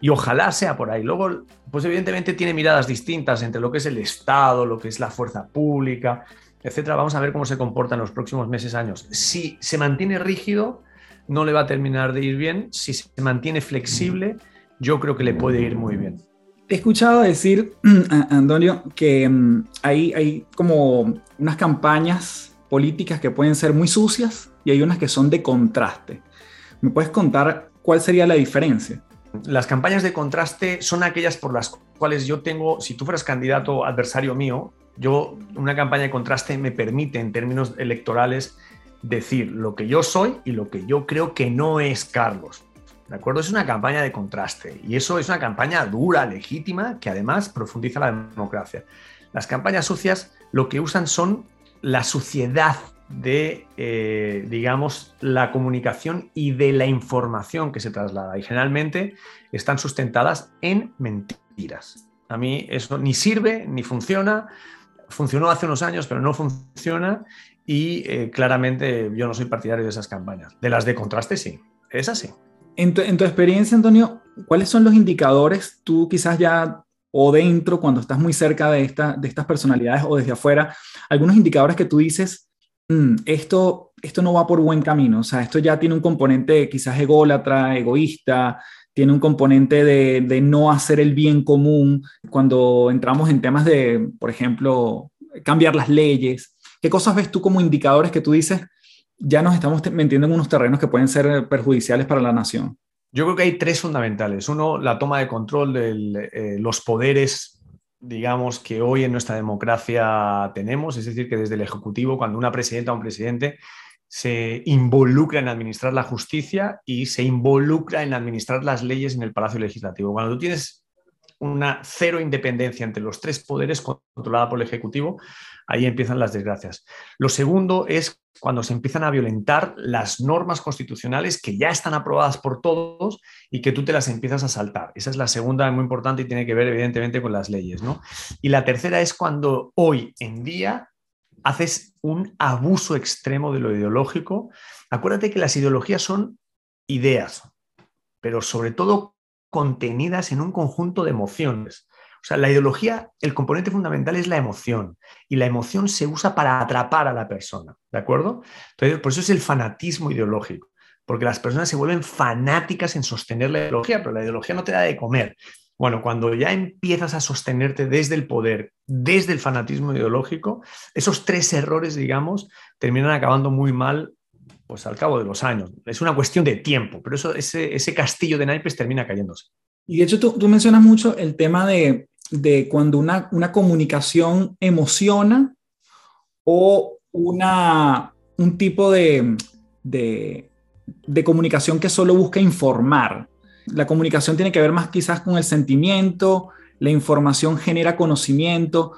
y ojalá sea por ahí. Luego, pues evidentemente tiene miradas distintas entre lo que es el Estado, lo que es la fuerza pública, etcétera. Vamos a ver cómo se comporta en los próximos meses, años. Si se mantiene rígido, no le va a terminar de ir bien. Si se mantiene flexible, yo creo que le puede ir muy bien. He escuchado decir, <clears throat> Antonio, que mm, hay, hay como unas campañas políticas que pueden ser muy sucias y hay unas que son de contraste. ¿Me puedes contar cuál sería la diferencia? Las campañas de contraste son aquellas por las cuales yo tengo, si tú fueras candidato adversario mío, yo, una campaña de contraste me permite en términos electorales decir lo que yo soy y lo que yo creo que no es Carlos. ¿De acuerdo? Es una campaña de contraste y eso es una campaña dura, legítima, que además profundiza la democracia. Las campañas sucias lo que usan son la suciedad de, eh, digamos, la comunicación y de la información que se traslada. Y generalmente están sustentadas en mentiras. A mí eso ni sirve ni funciona. Funcionó hace unos años, pero no funciona. Y eh, claramente yo no soy partidario de esas campañas. De las de contraste, sí. Es así. En tu, experiencia, Antonio, ¿cuáles son los indicadores tú quizás ya o dentro, cuando estás muy cerca de, esta, de estas personalidades o desde afuera, algunos indicadores que tú dices, mm, esto, esto no va por buen camino, o sea, esto ya tiene un componente quizás ególatra, egoísta, tiene un componente de, de no hacer el bien común cuando entramos en temas de, por ejemplo, cambiar las leyes. ¿Qué cosas ves tú como indicadores que tú dices, ya nos estamos metiendo en unos terrenos que pueden ser perjudiciales para la nación. Yo creo que hay tres fundamentales. Uno, la toma de control de eh, los poderes, digamos, que hoy en nuestra democracia tenemos. Es decir, que desde el Ejecutivo, cuando una presidenta o un presidente se involucra en administrar la justicia y se involucra en administrar las leyes en el Palacio Legislativo. Cuando tú tienes una cero independencia entre los tres poderes controlada por el Ejecutivo, ahí empiezan las desgracias. Lo segundo es cuando se empiezan a violentar las normas constitucionales que ya están aprobadas por todos y que tú te las empiezas a saltar. Esa es la segunda muy importante y tiene que ver evidentemente con las leyes. ¿no? Y la tercera es cuando hoy en día haces un abuso extremo de lo ideológico. Acuérdate que las ideologías son ideas, pero sobre todo contenidas en un conjunto de emociones. O sea, la ideología, el componente fundamental es la emoción y la emoción se usa para atrapar a la persona, ¿de acuerdo? Entonces, por eso es el fanatismo ideológico, porque las personas se vuelven fanáticas en sostener la ideología, pero la ideología no te da de comer. Bueno, cuando ya empiezas a sostenerte desde el poder, desde el fanatismo ideológico, esos tres errores, digamos, terminan acabando muy mal pues al cabo de los años. Es una cuestión de tiempo, pero eso, ese, ese castillo de naipes termina cayéndose. Y de hecho tú, tú mencionas mucho el tema de, de cuando una, una, comunicación emociona o una, un tipo de, de, comunicación que solo busca informar. La comunicación tiene que ver más quizás con el sentimiento, la información genera conocimiento.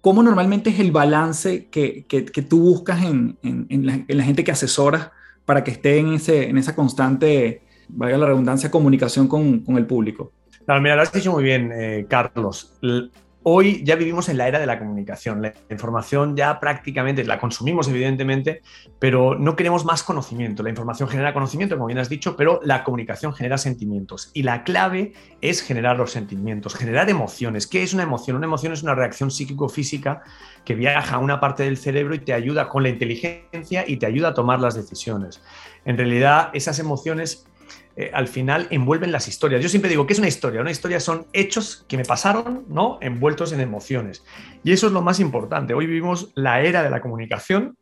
¿Cómo normalmente es el balance que, que, tú buscas en, en, la, gente que asesoras para que esté en, ese, en esa constante, valga la redundancia, comunicación con, con el público? Lo has dicho muy bien, eh, Carlos. Hoy ya vivimos en la era de la comunicación. La información ya prácticamente la consumimos, evidentemente, pero no queremos más conocimiento. La información genera conocimiento, como bien has dicho, pero la comunicación genera sentimientos. Y la clave es generar los sentimientos, generar emociones. ¿Qué es una emoción? Una emoción es una reacción psíquico-física que viaja a una parte del cerebro y te ayuda con la inteligencia y te ayuda a tomar las decisiones. En realidad, esas emociones eh, al final envuelven las historias. Yo siempre digo, que es una historia? Una historia son hechos que me pasaron, ¿no? Envueltos en emociones. Y eso es lo más importante. Hoy vivimos la era de la comunicación,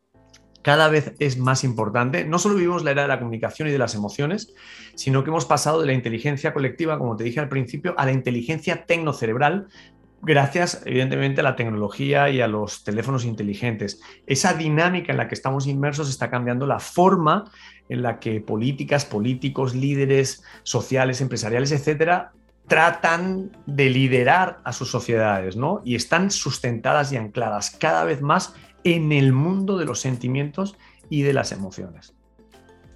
cada vez es más importante. No solo vivimos la era de la comunicación y de las emociones, sino que hemos pasado de la inteligencia colectiva, como te dije al principio, a la inteligencia tecnocerebral, gracias evidentemente a la tecnología y a los teléfonos inteligentes. Esa dinámica en la que estamos inmersos está cambiando la forma en la que políticas, políticos, líderes sociales, empresariales, etcétera, tratan de liderar a sus sociedades, ¿no? Y están sustentadas y ancladas cada vez más en el mundo de los sentimientos y de las emociones.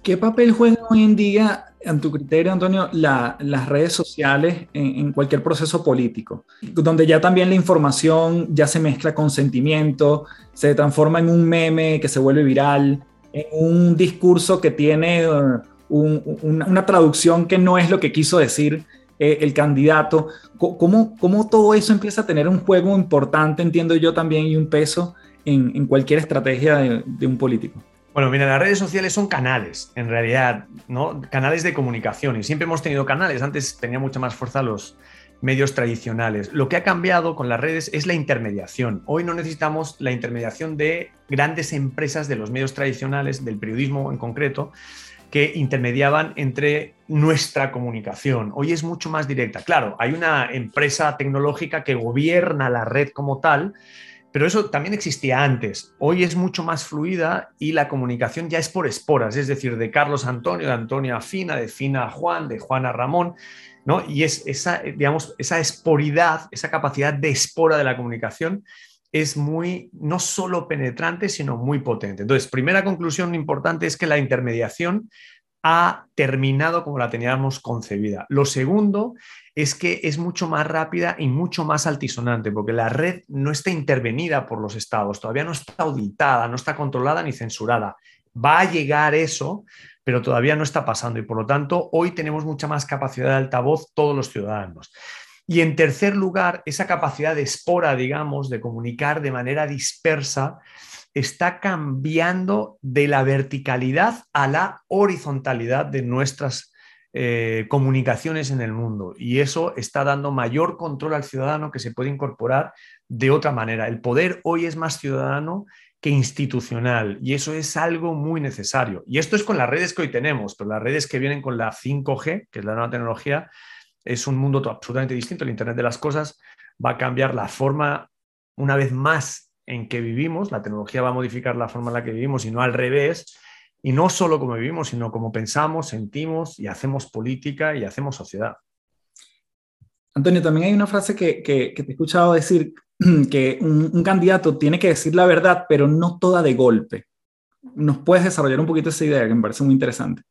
¿Qué papel juegan hoy en día en tu criterio, Antonio, las redes sociales en, cualquier proceso político, donde ya también la información ya se mezcla con sentimiento, se transforma en un meme que se vuelve viral, en un discurso que tiene uh, una traducción que no es lo que quiso decir eh, el candidato. ¿Cómo, ¿Cómo, todo eso empieza a tener un juego importante, entiendo yo también, y un peso en, cualquier estrategia de, un político? Bueno, mira, las redes sociales son canales, en realidad, ¿no? Canales de comunicación. Y siempre hemos tenido canales. Antes tenía mucha más fuerza los medios tradicionales. Lo que ha cambiado con las redes es la intermediación. Hoy no necesitamos la intermediación de grandes empresas de los medios tradicionales, del periodismo en concreto, que intermediaban entre nuestra comunicación. Hoy es mucho más directa. Claro, hay una empresa tecnológica que gobierna la red como tal, pero eso también existía antes. Hoy es mucho más fluida y la comunicación ya es por esporas, es decir, de Carlos Antonio, de Antonio a Fina, de Fina a Juan, de Juan a Ramón, ¿no? Y es esa, digamos, esa esporidad, esa capacidad de espora de la comunicación es muy, no solo penetrante, sino muy potente. Entonces, primera conclusión importante es que la intermediación ha terminado como la teníamos concebida. Lo segundo es que es mucho más rápida y mucho más altisonante, porque la red no está intervenida por los estados, todavía no está auditada, no está controlada ni censurada. Va a llegar eso, pero todavía no está pasando y por lo tanto hoy tenemos mucha más capacidad de altavoz todos los ciudadanos. Y en tercer lugar, esa capacidad de espora, digamos, de comunicar de manera dispersa, está cambiando de la verticalidad a la horizontalidad de nuestras eh, comunicaciones en el mundo. Y eso está dando mayor control al ciudadano que se puede incorporar de otra manera. El poder hoy es más ciudadano que institucional y eso es algo muy necesario. Y esto es con las redes que hoy tenemos, pero las redes que vienen con la 5G, que es la nueva tecnología, es un mundo absolutamente distinto. El Internet de las Cosas va a cambiar la forma, una vez más, en que vivimos. La tecnología va a modificar la forma en la que vivimos y no al revés. Y no solo como vivimos, sino como pensamos, sentimos y hacemos política y hacemos sociedad. Antonio, también hay una frase que, te he escuchado decir, <clears throat> que un, candidato tiene que decir la verdad, pero no toda de golpe. ¿Nos puedes desarrollar un poquito esa idea que me parece muy interesante?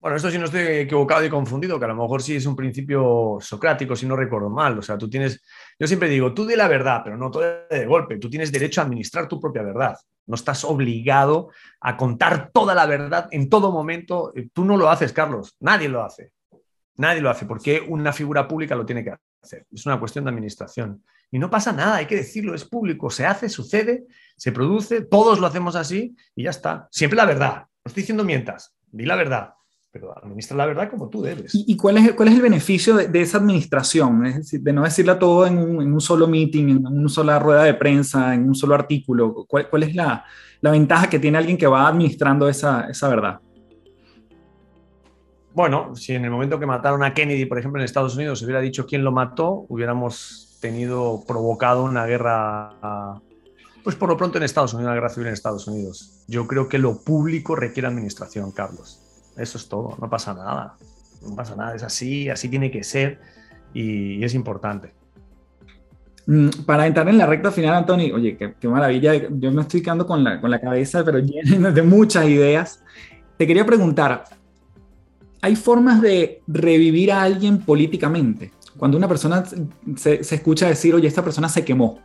Bueno, esto si no estoy equivocado y confundido, que a lo mejor sí es un principio socrático, si no recuerdo mal. O sea, tú tienes, yo siempre digo, tú di la verdad, pero no todo de golpe. Tú tienes derecho a administrar tu propia verdad. No estás obligado a contar toda la verdad en todo momento. Tú no lo haces, Carlos. Nadie lo hace. Nadie lo hace. porque una figura pública lo tiene que hacer? Es una cuestión de administración. Y no pasa nada, hay que decirlo, es público. Se hace, sucede, se produce, todos lo hacemos así y ya está. Siempre la verdad. No estoy diciendo mientas, di la verdad pero administra la verdad como tú debes. ¿Y, cuál, es, cuál es el beneficio de, esa administración? Es decir, de no decirla todo en un, en un, solo meeting, en una sola rueda de prensa, en un solo artículo. ¿Cuál, cuál es la, la, ventaja que tiene alguien que va administrando esa, esa, verdad? Bueno, si en el momento que mataron a Kennedy, por ejemplo, en Estados Unidos, se hubiera dicho quién lo mató, hubiéramos tenido provocado una guerra pues por lo pronto en Estados Unidos, una guerra civil en Estados Unidos. Yo creo que lo público requiere administración, Carlos. Eso es todo, no pasa nada. No pasa nada, es así, así tiene que ser y, es importante. Mm, para entrar en la recta final, Antonio, oye, qué, maravilla, yo me estoy quedando con la, con la cabeza, pero llena de muchas ideas. Te quería preguntar, ¿hay formas de revivir a alguien políticamente? Cuando una persona se, se escucha decir, oye, esta persona se quemó,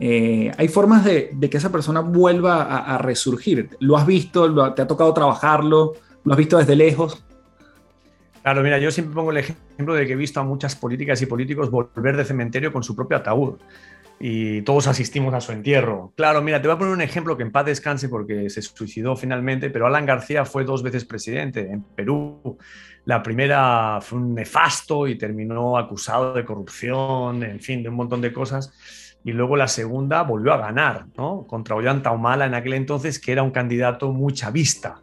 eh, hay formas de, de, que esa persona vuelva a, a resurgir. ¿Lo has visto? ¿Te ha tocado trabajarlo? ¿Lo has visto desde lejos? Claro, mira, yo siempre pongo el ejemplo de que he visto a muchas políticas y políticos volver de cementerio con su propio ataúd y todos asistimos a su entierro. Claro, mira, te voy a poner un ejemplo que en paz descanse porque se suicidó finalmente, pero Alan García fue dos veces presidente en Perú. La primera fue un nefasto y terminó acusado de corrupción, en fin, de un montón de cosas. Y luego la segunda volvió a ganar, ¿no? Contra Ollanta Humala en aquel entonces, que era un candidato muy chavista.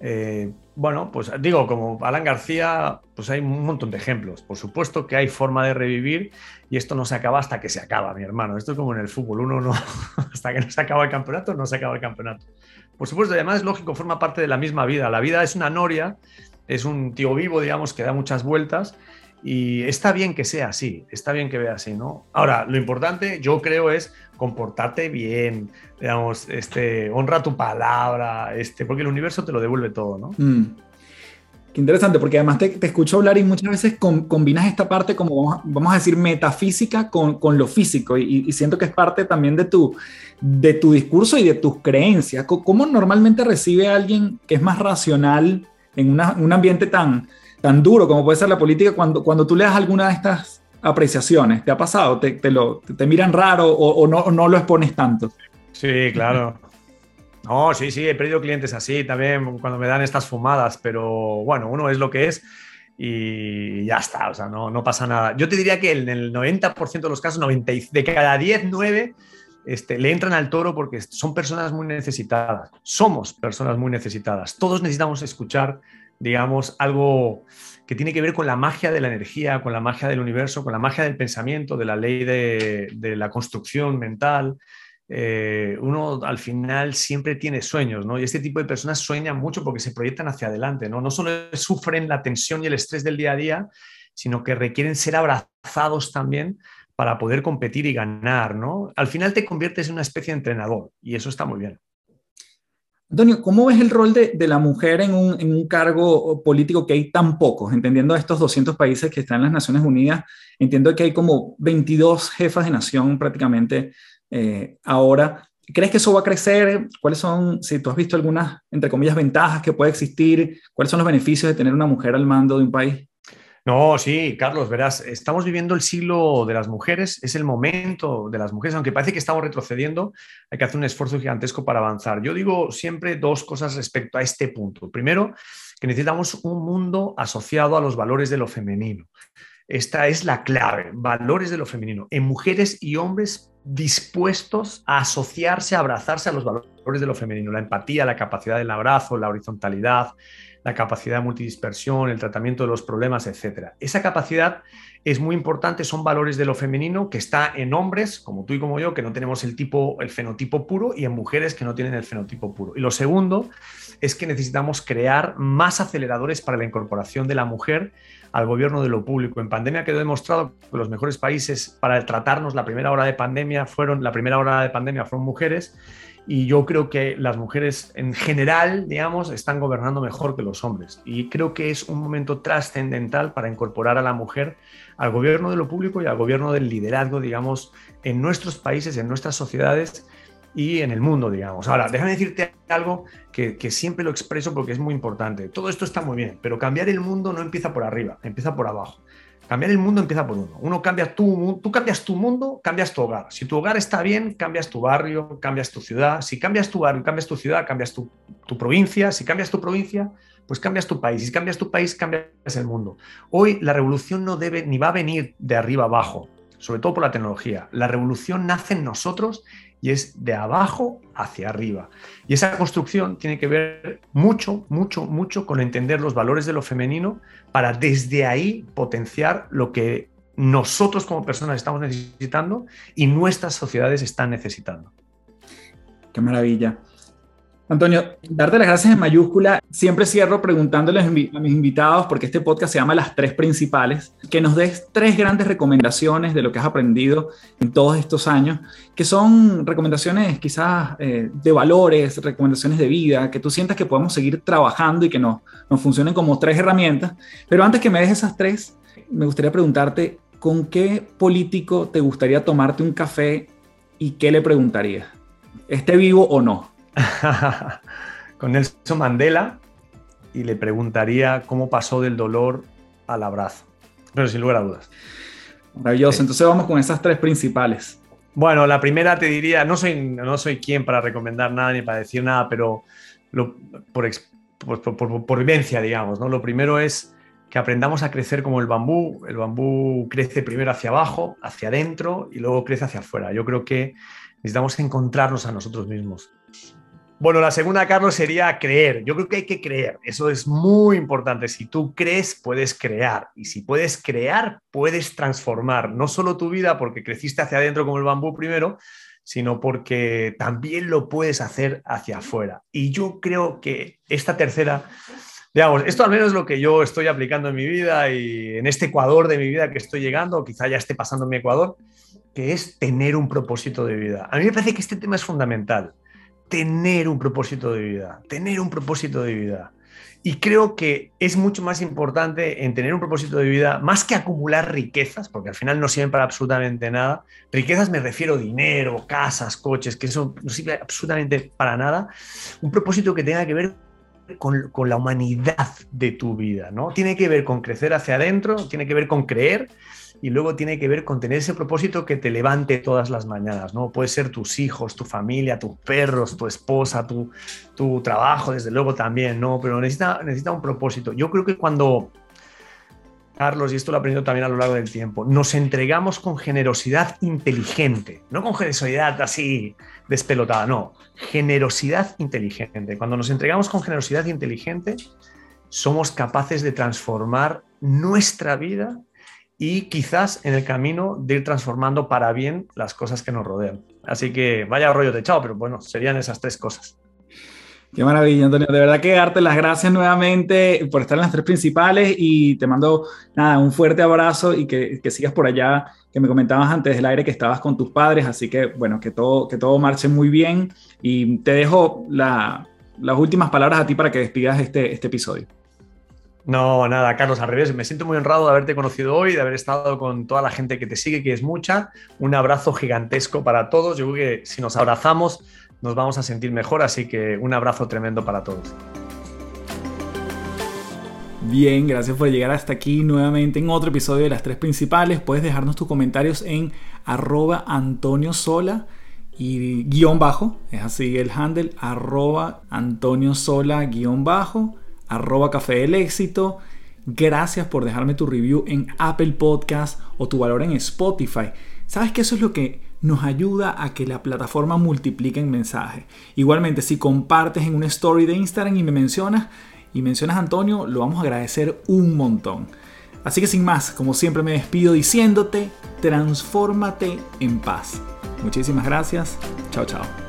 Eh, bueno, pues digo, como Alan García, pues hay un montón de ejemplos. Por supuesto que hay forma de revivir y esto no se acaba hasta que se acaba, mi hermano. Esto es como en el fútbol, uno no, <laughs> hasta que no se acaba el campeonato, no se acaba el campeonato. Por supuesto, además es lógico, forma parte de la misma vida. La vida es una noria, es un tío vivo, digamos, que da muchas vueltas y está bien que sea así, está bien que vea así, ¿no? Ahora, lo importante, yo creo, es comportarte bien, digamos, este, honra tu palabra, este, porque el universo te lo devuelve todo, ¿no? Mm. Qué interesante, porque además te, escucho hablar y muchas veces combinas esta parte como, vamos, a decir, metafísica con, con lo físico y, siento que es parte también de tu, de tu discurso y de tus creencias. ¿Cómo normalmente recibe alguien que es más racional en un ambiente tan, tan duro como puede ser la política cuando, cuando tú le das alguna de estas apreciaciones? ¿Te ha pasado? ¿Te, te, lo, te miran raro o, no, no lo expones tanto? Sí, claro. No, sí, sí, he perdido clientes así también cuando me dan estas fumadas, pero bueno, uno es lo que es y ya está, o sea, no, no pasa nada. Yo te diría que en el 90% de los casos, 90, de cada 10, 9 este, le entran al toro porque son personas muy necesitadas. Somos personas muy necesitadas. Todos necesitamos escuchar, digamos, algo que tiene que ver con la magia de la energía, con la magia del universo, con la magia del pensamiento, de la ley de, la construcción mental. Eh, uno al final siempre tiene sueños, ¿no? Y este tipo de personas sueñan mucho porque se proyectan hacia adelante, ¿no? No solo sufren la tensión y el estrés del día a día, sino que requieren ser abrazados también para poder competir y ganar, ¿no? Al final te conviertes en una especie de entrenador y eso está muy bien. Antonio, ¿cómo ves el rol de, la mujer en un, cargo político que hay tan pocos? Entendiendo estos 200 países que están en las Naciones Unidas, entiendo que hay como 22 jefas de nación prácticamente eh, ahora, ¿crees que eso va a crecer? ¿Cuáles son, si tú has visto algunas, entre comillas, ventajas que puede existir? ¿Cuáles son los beneficios de tener una mujer al mando de un país? No, sí, Carlos, verás, estamos viviendo el siglo de las mujeres, es el momento de las mujeres, aunque parece que estamos retrocediendo, hay que hacer un esfuerzo gigantesco para avanzar. Yo digo siempre dos cosas respecto a este punto. Primero, que necesitamos un mundo asociado a los valores de lo femenino. Esta es la clave, valores de lo femenino, en mujeres y hombres dispuestos a asociarse, a abrazarse a los valores de lo femenino, la empatía, la capacidad del abrazo, la horizontalidad, la capacidad de multidispersión, el tratamiento de los problemas, etc. Esa capacidad es muy importante, son valores de lo femenino que está en hombres, como tú y como yo, que no tenemos el tipo, el fenotipo puro, y en mujeres que no tienen el fenotipo puro. Y lo segundo es que necesitamos crear más aceleradores para la incorporación de la mujer al gobierno de lo público. En pandemia quedó demostrado que los mejores países para tratarnos la primera hora de pandemia fueron la primera hora de pandemia fueron mujeres y yo creo que las mujeres en general, digamos, están gobernando mejor que los hombres y creo que es un momento trascendental para incorporar a la mujer al gobierno de lo público y al gobierno del liderazgo, digamos, en nuestros países, en nuestras sociedades y en el mundo, digamos. Ahora, déjame decirte algo que, siempre lo expreso porque es muy importante. Todo esto está muy bien, pero cambiar el mundo no empieza por arriba, empieza por abajo. Cambiar el mundo empieza por uno. Uno cambia tu, tú cambias tu mundo, cambias tu hogar. Si tu hogar está bien, cambias tu barrio, cambias tu ciudad. Si cambias tu barrio, cambias tu ciudad, cambias tu, tu provincia. Si cambias tu provincia, pues cambias tu país. Si cambias tu país, cambias el mundo. Hoy la revolución no debe ni va a venir de arriba abajo, sobre todo por la tecnología. La revolución nace en nosotros y es de abajo hacia arriba. Y esa construcción tiene que ver mucho, mucho, mucho con entender los valores de lo femenino para desde ahí potenciar lo que nosotros como personas estamos necesitando y nuestras sociedades están necesitando. Qué maravilla. Antonio, darte las gracias en mayúscula. Siempre cierro preguntándoles a mis invitados, porque este podcast se llama Las Tres Principales, que nos des tres grandes recomendaciones de lo que has aprendido en todos estos años, que son recomendaciones quizás eh, de valores, recomendaciones de vida, que tú sientas que podemos seguir trabajando y que nos, nos funcionen como tres herramientas. Pero antes que me des esas tres, me gustaría preguntarte, ¿con qué político te gustaría tomarte un café y qué le preguntarías? ¿Esté vivo o no? <laughs> con Nelson Mandela y le preguntaría cómo pasó del dolor al abrazo. Pero sin lugar a dudas. Maravilloso. Entonces vamos con esas tres principales. Bueno, la primera te diría, no soy, no soy quien para recomendar nada ni para decir nada, pero por, por, vivencia, digamos, ¿no? Lo primero es que aprendamos a crecer como el bambú. El bambú crece primero hacia abajo, hacia adentro y luego crece hacia afuera. Yo creo que necesitamos encontrarnos a nosotros mismos. Bueno, la segunda, Carlos, sería creer. Yo creo que hay que creer. Eso es muy importante. Si tú crees, puedes crear. Y si puedes crear, puedes transformar no solo tu vida porque creciste hacia adentro como el bambú primero, sino porque también lo puedes hacer hacia afuera. Y yo creo que esta tercera, digamos, esto al menos es lo que yo estoy aplicando en mi vida y en este Ecuador de mi vida que estoy llegando, quizá ya esté pasando en mi Ecuador, que es tener un propósito de vida. A mí me parece que este tema es fundamental tener un propósito de vida, tener un propósito de vida. Y creo que es mucho más importante en tener un propósito de vida, más que acumular riquezas, porque al final no sirven para absolutamente nada. Riquezas me refiero a dinero, casas, coches, que eso no sirve absolutamente para nada. Un propósito que tenga que ver con, con, la humanidad de tu vida, ¿no? Tiene que ver con crecer hacia adentro, tiene que ver con creer y luego tiene que ver con tener ese propósito que te levante todas las mañanas, ¿no? Puede ser tus hijos, tu familia, tus perros, tu esposa, tu, tu trabajo, desde luego también, ¿no? Pero necesita, necesita un propósito. Yo creo que cuando, Carlos, y esto lo he aprendido también a lo largo del tiempo, nos entregamos con generosidad inteligente, no con generosidad así despelotada, no, generosidad inteligente. Cuando nos entregamos con generosidad inteligente, somos capaces de transformar nuestra vida y quizás en el camino de ir transformando para bien las cosas que nos rodean. Así que vaya rollo de chao, pero bueno, serían esas tres cosas. Qué maravilla, Antonio. De verdad que darte las gracias nuevamente por estar en las tres principales y te mando nada, un fuerte abrazo y que, que sigas por allá, que me comentabas antes del aire que estabas con tus padres, así que bueno, que todo, que todo marche muy bien y te dejo la, las últimas palabras a ti para que despidas este, este episodio. No, nada, Carlos, al revés. Me siento muy honrado de haberte conocido hoy, de haber estado con toda la gente que te sigue, que es mucha. Un abrazo gigantesco para todos. Yo creo que si nos abrazamos nos vamos a sentir mejor, así que un abrazo tremendo para todos. Bien, gracias por llegar hasta aquí nuevamente en otro episodio de las tres principales. Puedes dejarnos tus comentarios en arroba Antonio Sola y guion bajo, es así el handle, arroba Antonio Sola arroba café del éxito. Gracias por dejarme tu review en Apple Podcast o tu valor en Spotify. Sabes que eso es lo que nos ayuda a que la plataforma multiplique en mensajes. Igualmente, si compartes en una story de Instagram y me mencionas y mencionas a Antonio, lo vamos a agradecer un montón. Así que sin más, como siempre me despido diciéndote, transfórmate en paz. Muchísimas gracias. Chao, chao.